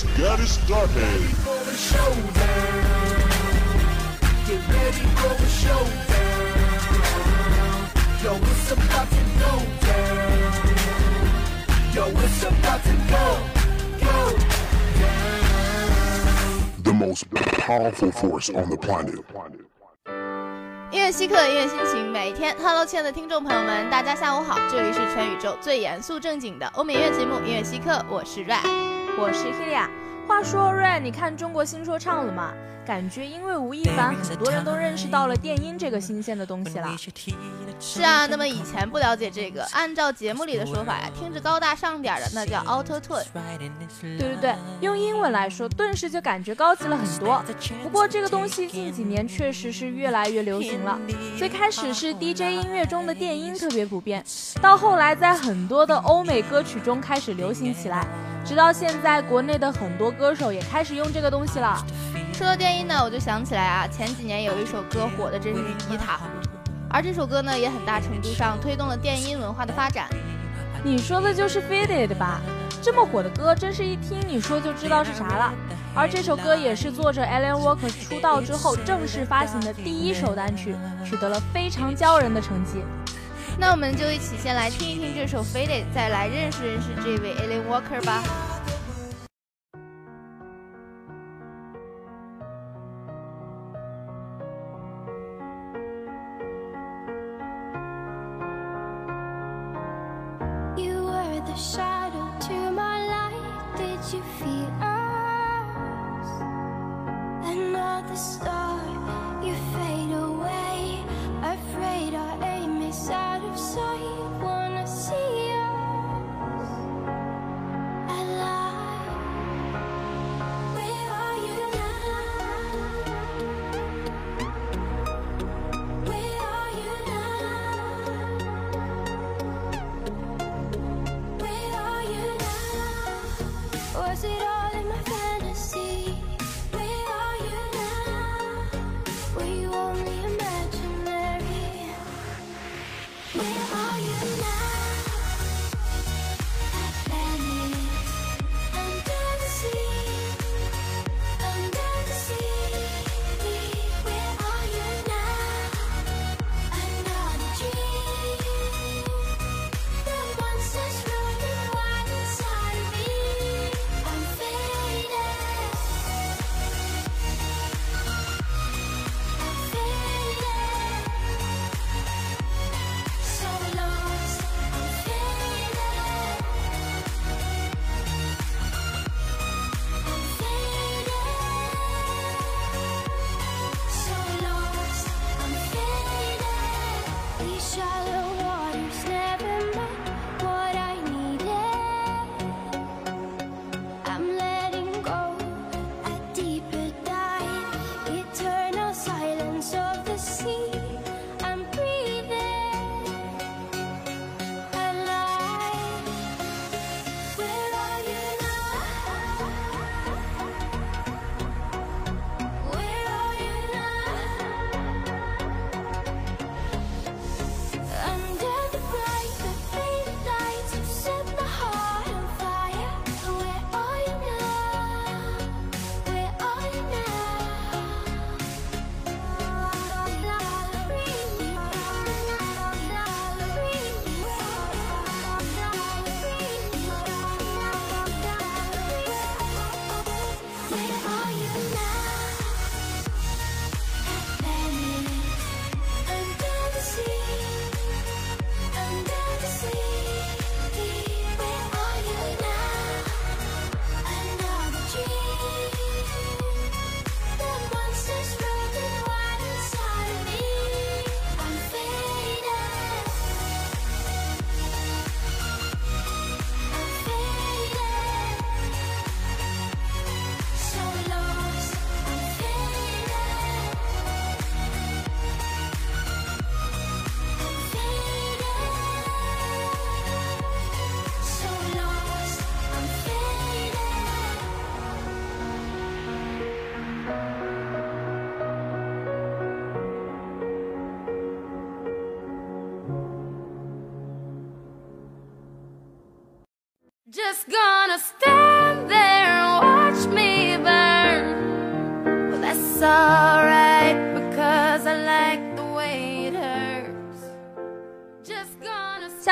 Get it started. Ready for the showdown. Get ready for the showdown. Yo, it's about to go down. Yo, it's about to go, go down. The most powerful force on the planet. 音乐稀客，音乐心情，每一天。Hello，亲爱的听众朋友们，大家下午好，这里是全宇宙最严肃正经的欧美音乐节目《音乐稀客》，我是 Ray， 我是 Hilia。话说，Ray，你看中国新说唱了吗？感觉因为吴亦凡，很多人都认识到了电音这个新鲜的东西了。是啊，那么以前不了解这个，按照节目里的说法呀，听着高大上点的那叫 Auto Tune。对对对，用英文来说，顿时就感觉高级了很多。不过这个东西近几年确实是越来越流行了。最开始是 DJ 音乐中的电音特别普遍，到后来在很多的欧美歌曲中开始流行起来，直到现在国内的很多歌手也开始用这个东西了。说到电音呢，我就想起来啊，前几年有一首歌火的真是一塌糊涂，而这首歌呢，也很大程度上推动了电音文化的发展。你说的就是 Faded 吧？这么火的歌，真是一听你说就知道是啥了。而这首歌也是作者 Alan Walker 出道之后正式发行的第一首单曲，取得了非常骄人的成绩。那我们就一起先来听一听这首 Faded，再来认识认识这位 Alan Walker 吧。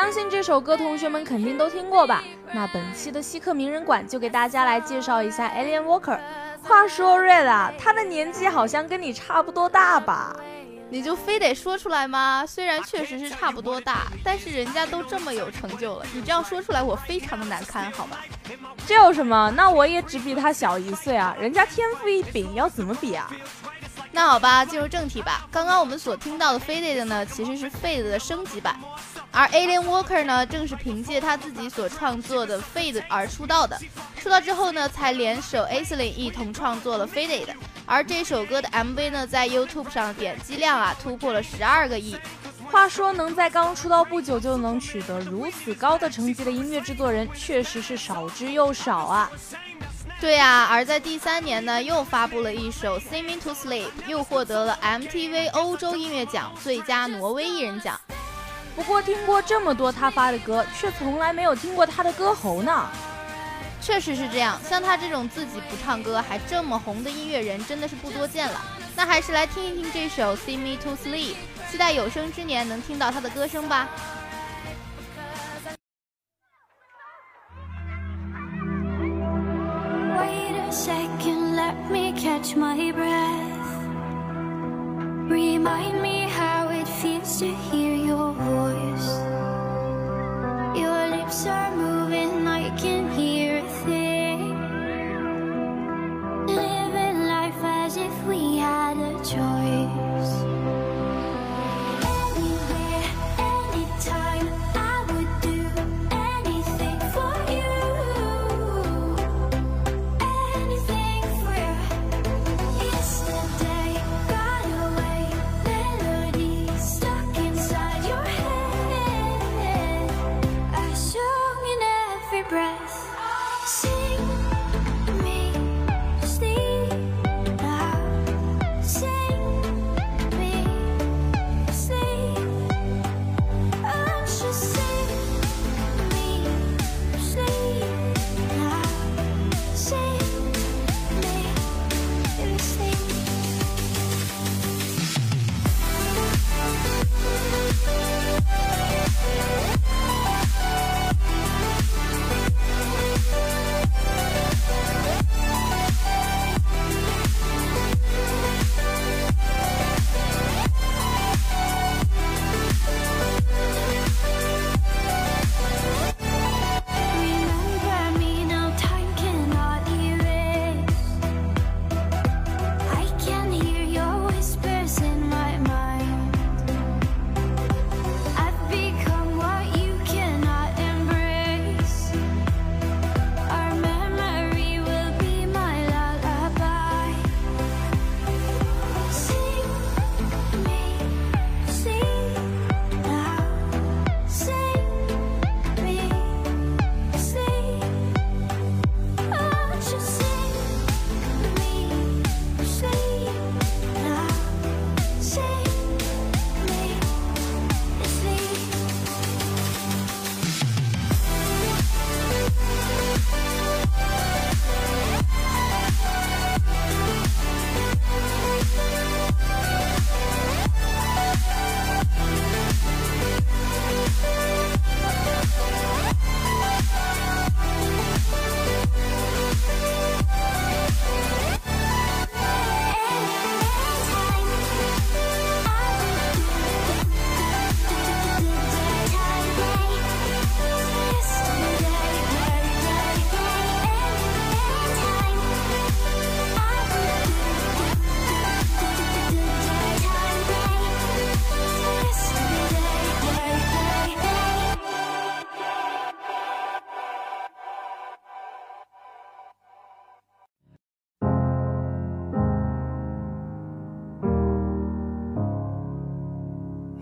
相信这首歌同学们肯定都听过吧？那本期的稀客名人馆就给大家来介绍一下 Alien Walker。话说 Red 啊，他的年纪好像跟你差不多大吧？你就非得说出来吗？虽然确实是差不多大，但是人家都这么有成就了，你这样说出来我非常的难堪，好吧？这有什么？那我也只比他小一岁啊，人家天赋异禀，要怎么比啊？那好吧，进入正题吧。刚刚我们所听到的 Faded 呢，其实是 Fade 的升级版，而 Alien Walker 呢，正是凭借他自己所创作的 Fade 而出道的。出道之后呢，才联手 Aislinn 一同创作了 Faded。而这首歌的 MV 呢，在 YouTube 上点击量啊，突破了十二个亿。话说，能在刚出道不久就能取得如此高的成绩的音乐制作人，确实是少之又少啊。对呀、而在第三年呢，又发布了一首《Sing Me to Sleep》，又获得了 MTV 欧洲音乐奖最佳挪威艺人奖。不过听过这么多他发的歌，却从来没有听过他的歌喉呢。确实是这样，像他这种自己不唱歌还这么红的音乐人，真的是不多见了。那还是来听一听这首《See Me to Sleep》，期待有生之年能听到他的歌声吧。Wait a second, let me catch my breath. Remind me how it feels to hear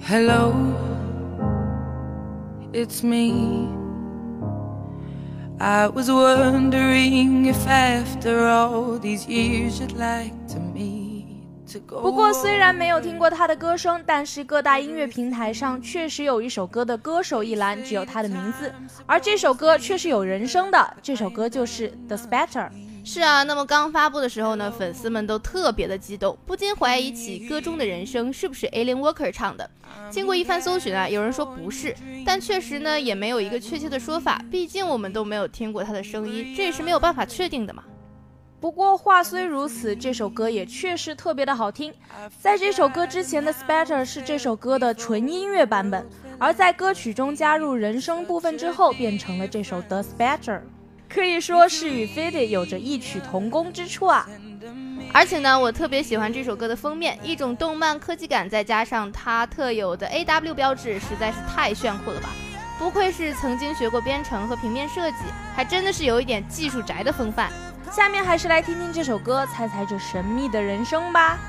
Hello, it's me. I was wondering if after all these years you'd like to meet 不过，虽然没有听过他的歌声，但是各大音乐平台上确实有一首歌的歌手一栏只有他的名字，而这首歌却是有人声的。这首歌就是《The Spatter》。是啊，那么刚发布的时候呢，粉丝们都特别的激动，不禁怀疑起歌中的人声是不是 Alien Walker 唱的。经过一番搜寻啊，有人说不是，但确实呢也没有一个确切的说法，毕竟我们都没有听过他的声音，这也是没有办法确定的嘛。不过话虽如此，这首歌也确实特别的好听。在这首歌之前的《Spatter》是这首歌的纯音乐版本，而在歌曲中加入人声部分之后，变成了这首《The Spatter》，可以说是与《Fade》有着异曲同工之处啊。而且呢，我特别喜欢这首歌的封面，一种动漫科技感，再加上它特有的 AW 标志，实在是太炫酷了吧！不愧是曾经学过编程和平面设计，还真的是有一点技术宅的风范。下面还是来听听这首歌，猜猜这神秘的人生吧。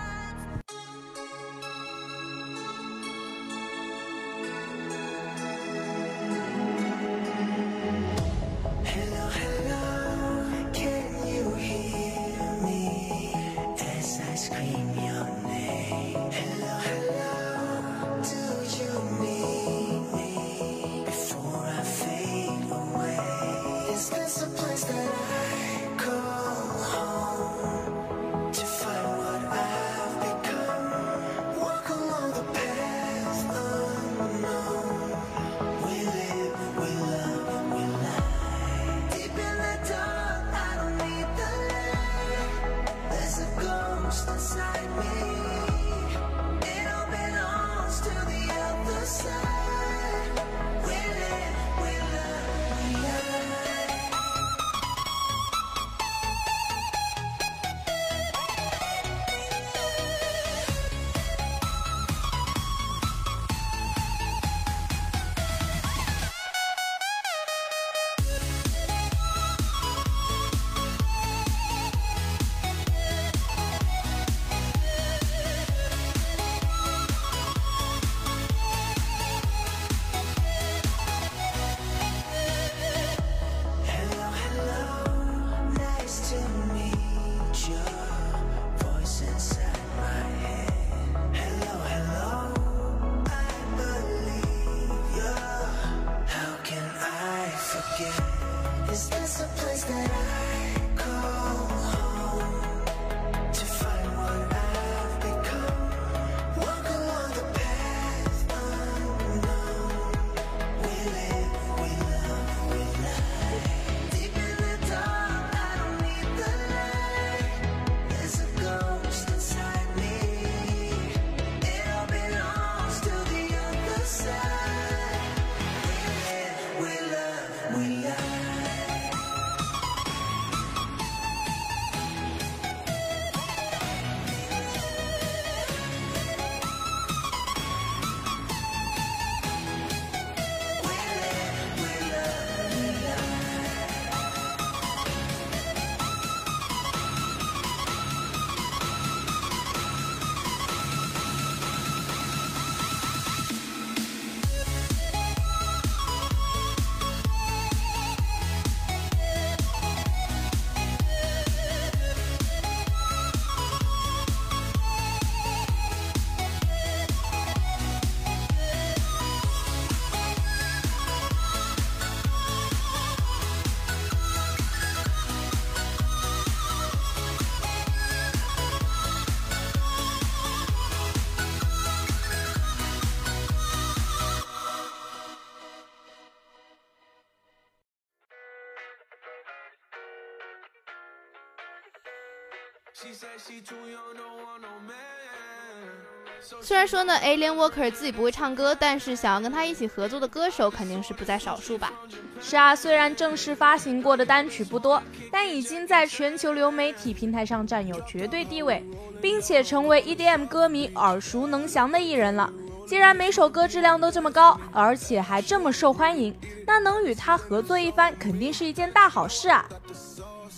虽然说呢，Alien Walker 自己不会唱歌，但是想要跟他一起合作的歌手肯定是不在少数吧。是啊，虽然正式发行过的单曲不多，但已经在全球流媒体平台上占有绝对地位，并且成为 EDM 歌迷耳熟能详的艺人了。既然每首歌质量都这么高，而且还这么受欢迎，那能与他合作一番，肯定是一件大好事啊。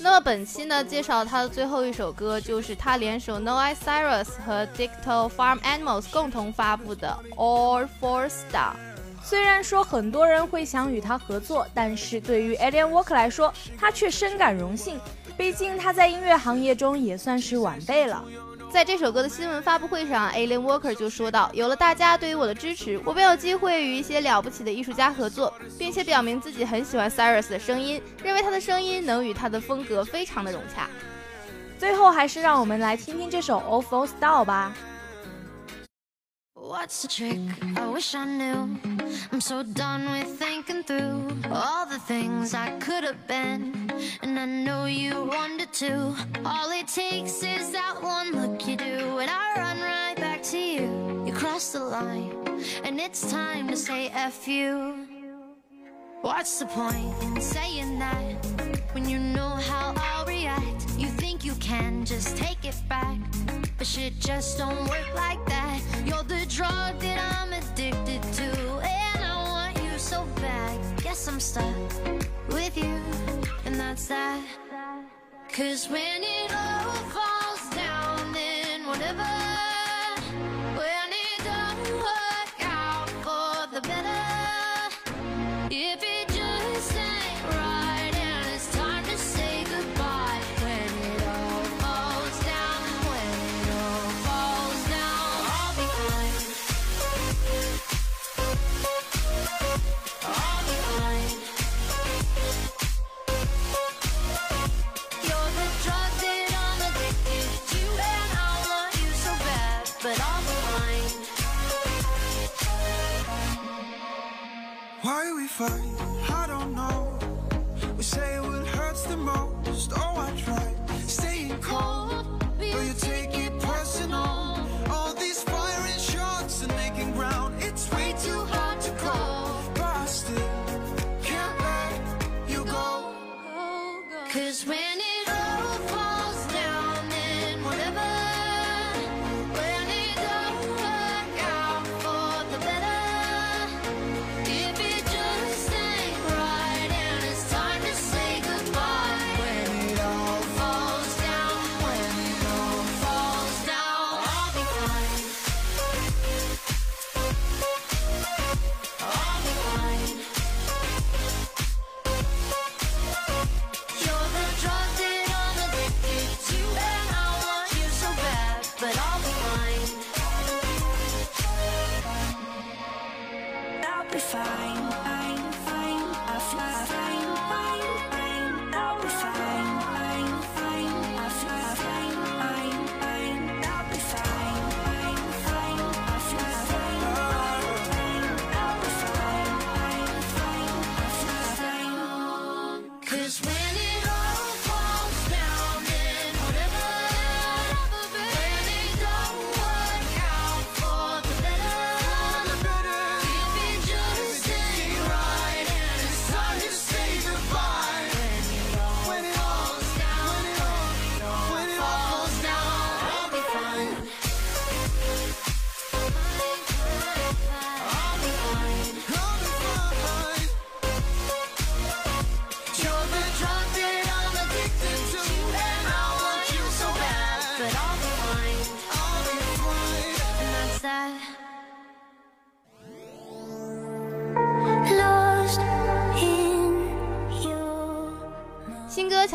那么本期呢，介绍他的最后一首歌，就是他联手 Noah Cyrus 和 Digital Farm Animals 共同发布的 All Four Star。虽然说很多人会想与他合作，但是对于 Alien Walker 来说，他却深感荣幸。毕竟他在音乐行业中也算是晚辈了。在这首歌的新闻发布会上，Alien Walker 就说到：“有了大家对于我的支持，我便有机会与一些了不起的艺术家合作，并且表明自己很喜欢 Cyrus 的声音，认为他的声音能与他的风格非常的融洽。”最后，还是让我们来听听这首《Awful Style》吧。What's the trick? I wish I knew. I'm so done with thinking through all the things I could have been. And I know you wanted to. All it takes is that one look you do, and I run right back to you. You cross the line, and it's time to say F you. What's the point in saying that when you know how I'll react? You think you can just take it back, but shit just don't work like that. You're the drug that I'm addicted to, so bad. Guess I'm stuck with you, and that's that. Cause when it all falls down, then whatever.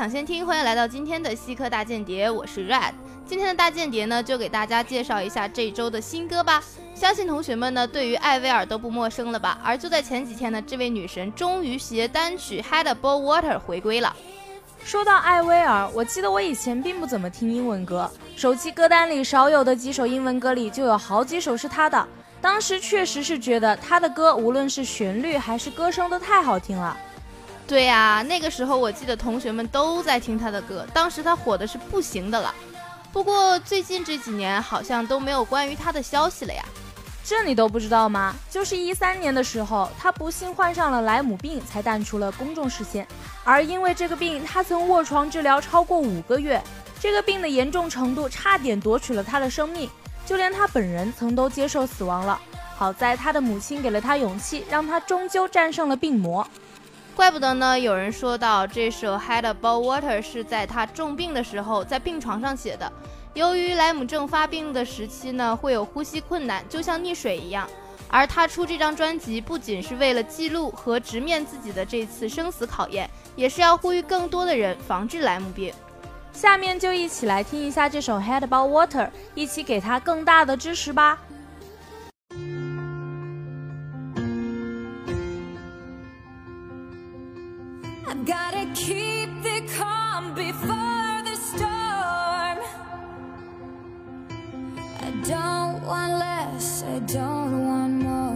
抢先听，欢迎来到今天的西科大间谍，我是 Red。今天的大间谍呢，就给大家介绍一下这周的新歌吧。相信同学们呢，对于艾薇儿都不陌生了吧？而就在前几天呢，这位女神终于携单曲《Head Above Water》回归了。说到艾薇儿，我记得我以前并不怎么听英文歌，手机歌单里少有的几首英文歌里就有好几首是她的。当时确实是觉得她的歌无论是旋律还是歌声都太好听了。对呀、那个时候我记得同学们都在听她的歌，当时她火的是不行的了。不过最近这几年好像都没有关于她的消息了呀。这你都不知道吗？就是一三年的时候，她不幸患上了莱姆病，才淡出了公众视线。而因为这个病，她曾卧床治疗超过五个月。这个病的严重程度差点夺取了她的生命，就连她本人曾都接受死亡了。好在她的母亲给了她勇气，让她终究战胜了病魔。怪不得呢，有人说到这首《Head Above Water》是在他重病的时候在病床上写的。由于莱姆症发病的时期呢，会有呼吸困难，就像溺水一样。而他出这张专辑不仅是为了记录和直面自己的这次生死考验，也是要呼吁更多的人防治莱姆病。下面就一起来听一下这首《Head Above Water》，一起给他更大的支持吧。I've gotta keep the calm before the storm. I don't want less, I don't want more.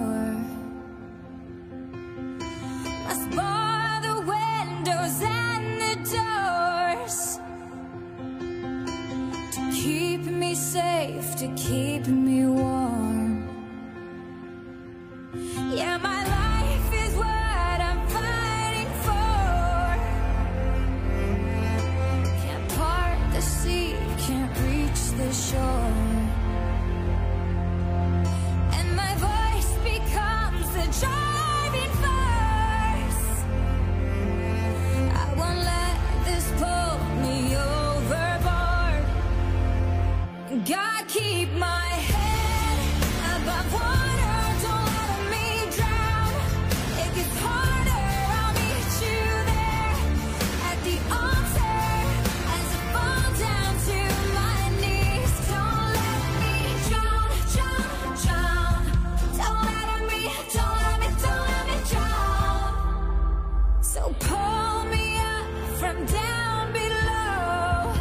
So pull me up from down below.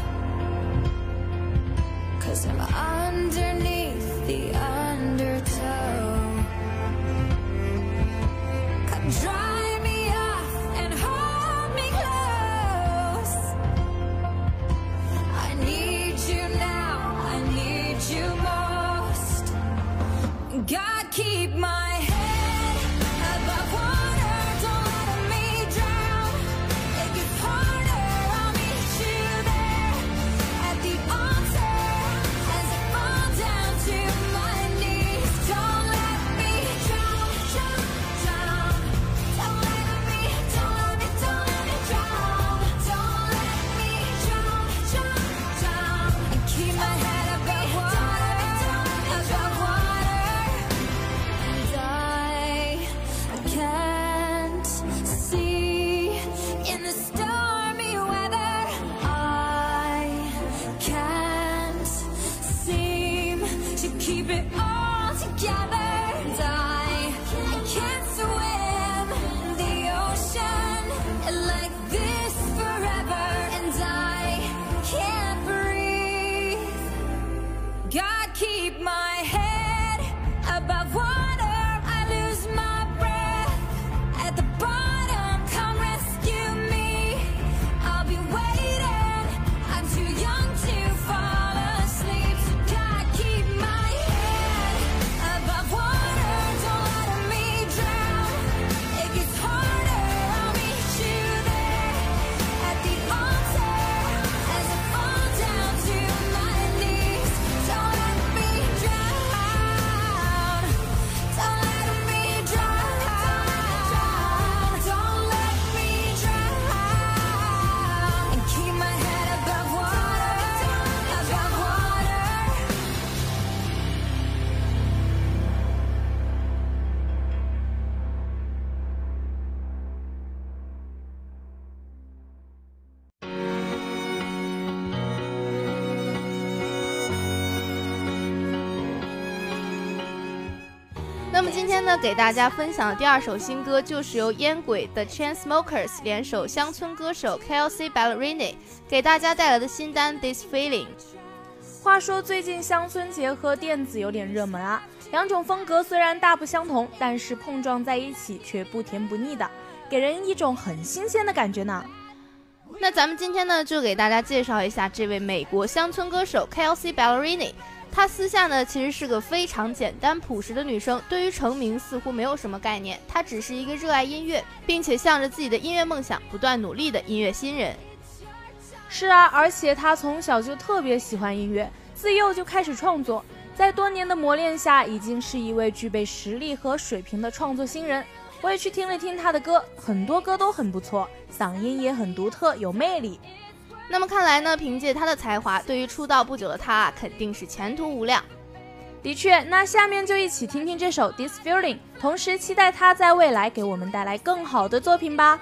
Cause I'm underneath 那么今天呢，给大家分享的第二首新歌，就是由烟鬼的 Chainsmokers 联手乡村歌手 Kelsey Ballerini 给大家带来的新单《This Feeling》。话说最近乡村结合电子有点热门啊，两种风格虽然大不相同，但是碰撞在一起却不甜不腻的，给人一种很新鲜的感觉呢。那咱们今天呢，就给大家介绍一下这位美国乡村歌手 Kelsey Ballerini。她私下呢，其实是个非常简单朴实的女生，对于成名似乎没有什么概念。她只是一个热爱音乐，并且向着自己的音乐梦想不断努力的音乐新人。是啊，而且她从小就特别喜欢音乐，自幼就开始创作，在多年的磨练下，已经是一位具备实力和水平的创作新人。我也去听了听她的歌，很多歌都很不错，嗓音也很独特，有魅力。那么看来呢，凭借他的才华，对于出道不久的他啊，肯定是前途无量。的确，那下面就一起听听这首《This Feeling》，同时期待他在未来给我们带来更好的作品吧。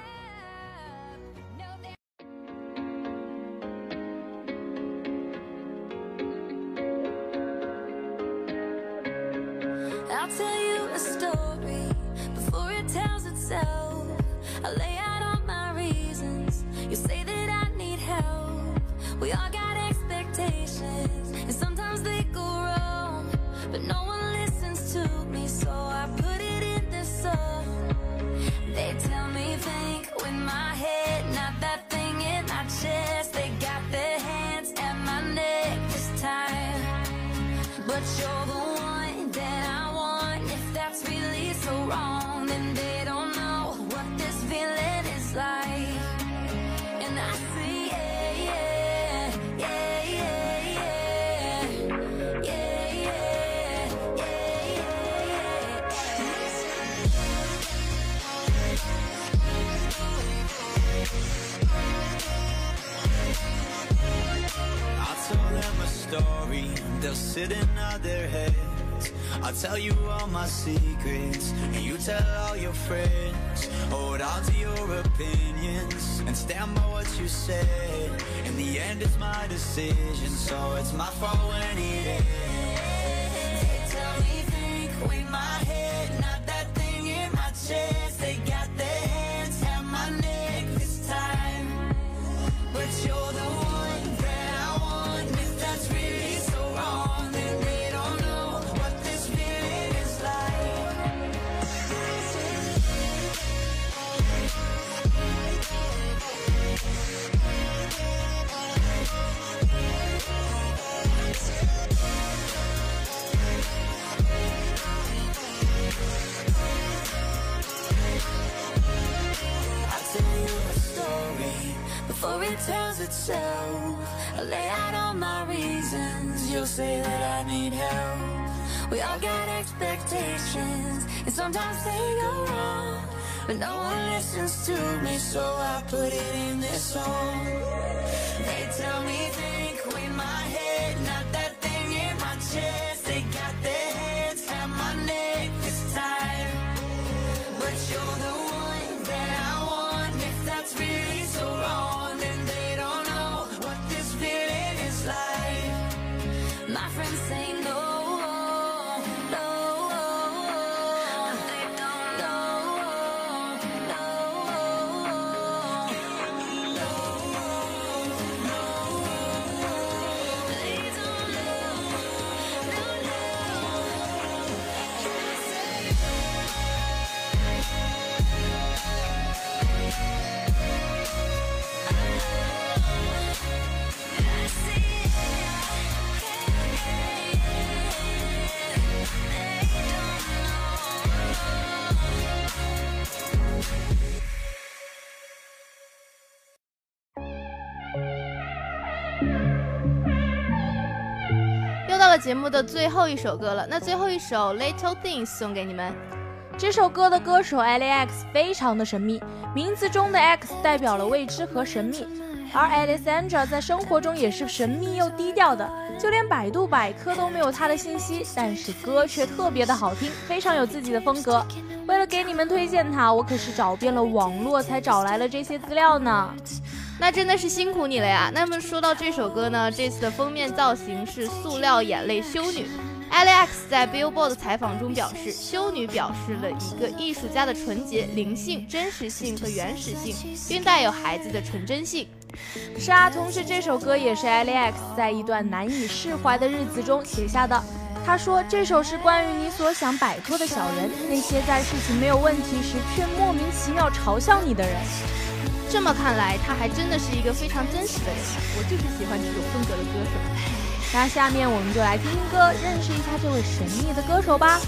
I'll tell you all my secrets, and you tell all your friends. Hold on to your opinions, and stand by what you said. In the end, it's my decision, so it's my fault when it ends. They tell me think with my head, You'll say that I need help. We all got expectations, and sometimes they go wrong. But no one listens to me, so I put it in this song. They tell me 节目的最后一首歌了，那最后一首《Little Things》送给你们。这首歌的歌手 LAX 非常的神秘，名字中的 X 代表了未知和神秘，而 Alessandra 在生活中也是神秘又低调的，就连百度百科都没有她的信息，但是歌却特别的好听，非常有自己的风格。为了给你们推荐她，我可是找遍了网络才找来了这些资料呢。那真的是辛苦你了呀！那么说到这首歌呢，这次的封面造型是塑料眼泪修女。Alex 在 Billboard 的采访中表示，修女表示了一个艺术家的纯洁、灵性、真实性和原始性，并带有孩子的纯真性。是啊，同时这首歌也是 Alex 在一段难以释怀的日子中写下的。他说，这首是关于你所想摆脱的小人，那些在事情没有问题时却莫名其妙嘲笑你的人。这么看来，他还真的是一个非常真实的人。我就是喜欢这种风格的歌手。那下面我们就来听听歌，认识一下这位神秘的歌手吧。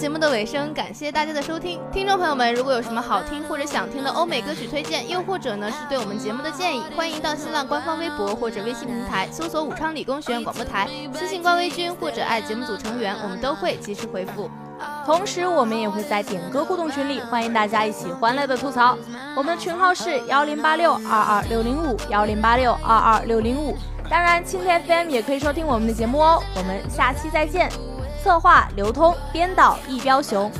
节目的尾声，感谢大家的收听。听众朋友们，如果有什么好听或者想听的欧美歌曲推荐，又或者呢是对我们节目的建议，欢迎到新浪官方微博或者微信平台搜索“武昌理工学院广播台”，私信官微君或者爱节目组成员，我们都会及时回复。同时，我们也会在点歌互动群里，欢迎大家一起欢乐的吐槽。我们的群号是幺零八六二二六零五幺零八六二二六零五。当然，蜻蜓 FM 也可以收听我们的节目哦。我们下期再见。策划刘通，编导易彪雄。